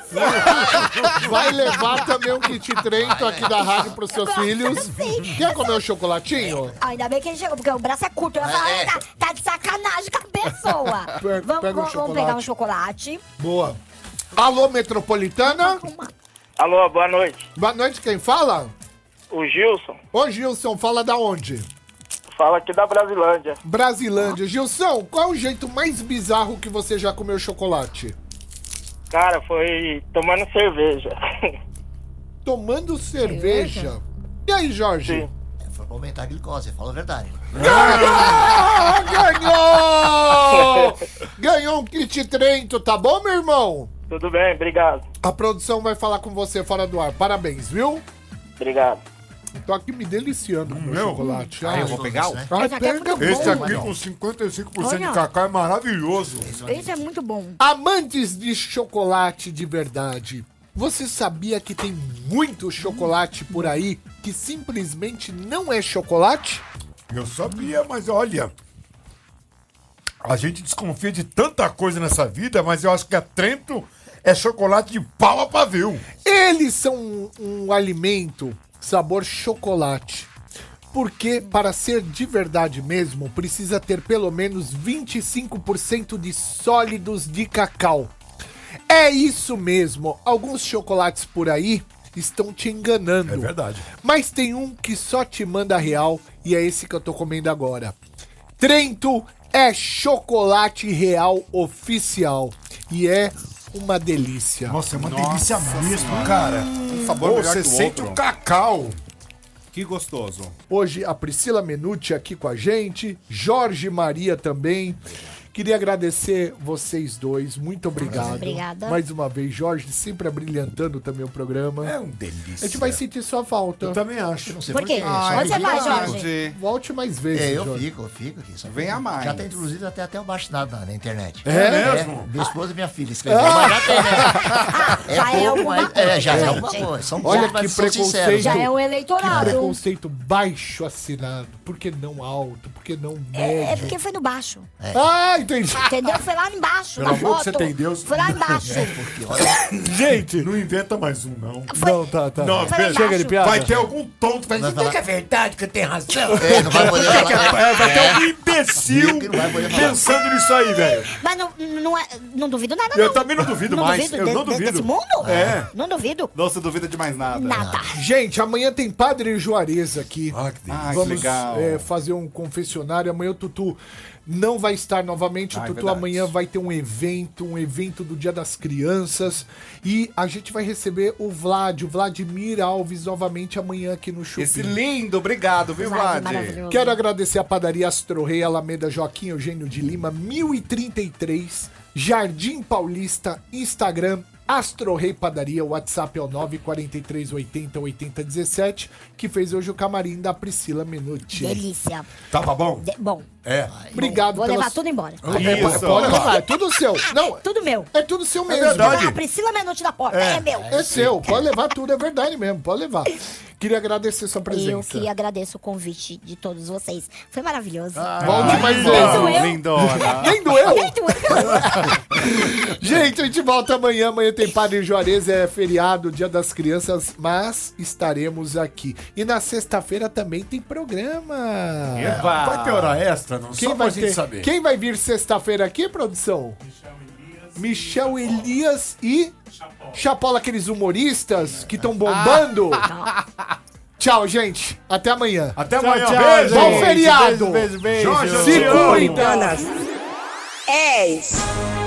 C: Vai levar também um kit Trento aqui da rádio pros seus filhos.
M: Sim.
C: Quer comer o chocolatinho?
M: Ainda bem que ele chegou, porque o braço é curto. Eu ia falar,
N: É.
M: tá, tá de sacanagem com a pessoa.
C: Pega-
M: vamos,
C: pega um
M: vamos- vamos pegar um chocolate.
C: Boa. Alô, Metropolitana?
J: Alô, boa noite.
C: Boa noite, quem fala?
J: O Gilson
C: Ô, Gilson, fala da onde?
J: fala aqui da Brasilândia.
C: Brasilândia. Gilson, qual é o jeito mais bizarro que você já comeu chocolate?
J: Cara, foi tomando cerveja.
C: Tomando cerveja. E aí, Jorge?
J: Sim.
N: Foi pra aumentar a glicose. Falou a verdade.
C: Ah, ganhou! Ganhou um kit Trento, tá bom, meu irmão?
J: Tudo bem, obrigado.
C: A produção vai falar com você fora do ar. Parabéns, viu?
J: Obrigado.
C: Tô aqui me deliciando com meu
F: meu?
C: chocolate.
E: Aí eu vou pegar o...
N: Né?
C: Ai,
M: Esse aqui é
C: pega
F: Esse
M: bom,
F: aqui
M: mano.
F: com 55% de
M: Olha.
F: cacau é maravilhoso.
M: Esse é muito bom.
C: Amantes de chocolate de verdade, você sabia que tem muito chocolate por aí que simplesmente não é chocolate?
F: Eu sabia, mas olha. A gente desconfia de tanta coisa nessa vida, mas eu acho que a Trento é chocolate de pau a pavio.
C: Eles são um, um alimento sabor chocolate. Porque para ser de verdade mesmo, precisa ter pelo menos 25% de sólidos de cacau. É isso mesmo. Alguns chocolates por aí estão te enganando.
F: É verdade.
C: Mas tem um que só te manda real e é esse que eu tô comendo agora. Trento é chocolate real oficial e é uma delícia.
F: Nossa, é uma delícia mesmo, cara.
E: Um sabor
F: Pô,
E: melhor
F: você
E: que o
F: sente
E: outro.
F: o cacau.
E: Que gostoso.
C: Hoje a Priscila Menucci aqui com a gente, Jorge Maria também. Queria agradecer vocês dois, muito obrigado.
M: Obrigada.
C: Mais uma vez, Jorge, sempre abrilhantando também o programa.
F: É um delícia.
C: A gente vai sentir sua falta.
F: Eu também acho.
N: Não sei
M: Por quê? Onde você
N: que-
M: vai,
N: Ah,
M: Jorge?
C: Volte mais vezes,
N: É, eu
C: Jorge.
N: fico, eu fico aqui. só
E: Venha
N: que
E: mais.
N: Já tem introduzido até, até o bastinado na, na internet.
C: É
F: mesmo?
N: Minha esposa e minha filha escreveram, mas já tem, né? É
M: já é alguma
N: mas... É, já é
M: coisa.
N: alguma coisa. São
C: Olha que preconceito.
M: Já é um
C: Que
M: eleitorado.
C: preconceito baixo assinado. Por que não alto? Por que não
M: É, é
C: médio?
M: porque foi no baixo.
C: Ah, entendi.
M: Entendeu? Foi lá embaixo,
F: Pelo
M: na
F: amor que
M: foto.
F: você tem Deus.
M: Foi lá embaixo.
N: Porque, olha,
C: Gente,
F: Não inventa mais um, não.
C: não, tá, tá.
F: Não,
M: Foi
C: Chega de piada.
F: Vai ter algum tonto que vai dizer
N: falar-
F: que é verdade, que tem razão.
N: é, não vai poder falar.
F: É, vai ter algum imbecil
N: Que
F: pensando nisso aí, velho.
M: Mas não, não, é, não duvido nada,
F: Eu
M: não.
F: também não duvido
M: não
F: mais.
M: Duvido
F: Eu
M: de-
F: não duvido.
M: Desse mundo?
F: É.
M: Não duvido.
E: Não se duvida de mais nada.
M: Nada.
C: Gente, amanhã tem Padre Juarez aqui.
F: Ah, que delícia.
E: Ah, que
C: Vamos
E: legal.
C: é, fazer um confessionário. Amanhã o Tutu não vai estar novamente. O
E: Ah, é
C: Tutu
E: verdade.
C: amanhã vai ter um evento, um evento do Dia das Crianças. E a gente vai receber o Vlad, o Vladimir Alves, novamente amanhã aqui no Chupim.
E: Esse lindo, obrigado, viu,
M: Vlad.
C: Quero agradecer a padaria Astro Rei, Alameda Joaquim Eugênio de Lima, 1033, Jardim Paulista, Instagram, Astro Rei Padaria, o WhatsApp é o 94380 8017, que fez hoje o camarim da Priscila Menuti.
M: Delícia.
F: Tava bom?
M: De- bom,
F: É.
C: Obrigado
M: vou
C: pela
M: levar tudo embora.
C: É,
E: Isso.
C: pode levar, é tudo seu. Não,
M: Tudo meu.
C: é tudo seu mesmo.
F: verdade.
M: Ah, Priscila Menuti da porta. É, meu.
C: É seu, pode levar tudo, é verdade mesmo, pode levar. Queria agradecer sua presença.
M: Eu que agradeço o convite de todos vocês. Foi maravilhoso.
C: Volte mais
M: Nem
C: vezes.
M: doeu.
E: Lindona.
C: Nem doeu?
M: Nem doeu.
C: Gente, a gente volta amanhã. Amanhã tem Padre Juarez, é feriado, Dia das Crianças, mas estaremos aqui. E na sexta-feira também tem programa.
F: Vai ter hora extra,
C: Quem
F: Só pra
C: vai,
F: gente
C: ter,
F: saber.
C: quem vai vir sexta-feira aqui, produção? Michel Elias e Chapola, aqueles humoristas que estão bombando. Tchau, gente. Até amanhã.
F: Até
E: Tchau,
F: amanhã,
E: tchau,
F: beijo.
C: Bom feriado.
E: Beijo, beijo, beijo.
F: Jorge,
C: Se cuida.
K: És.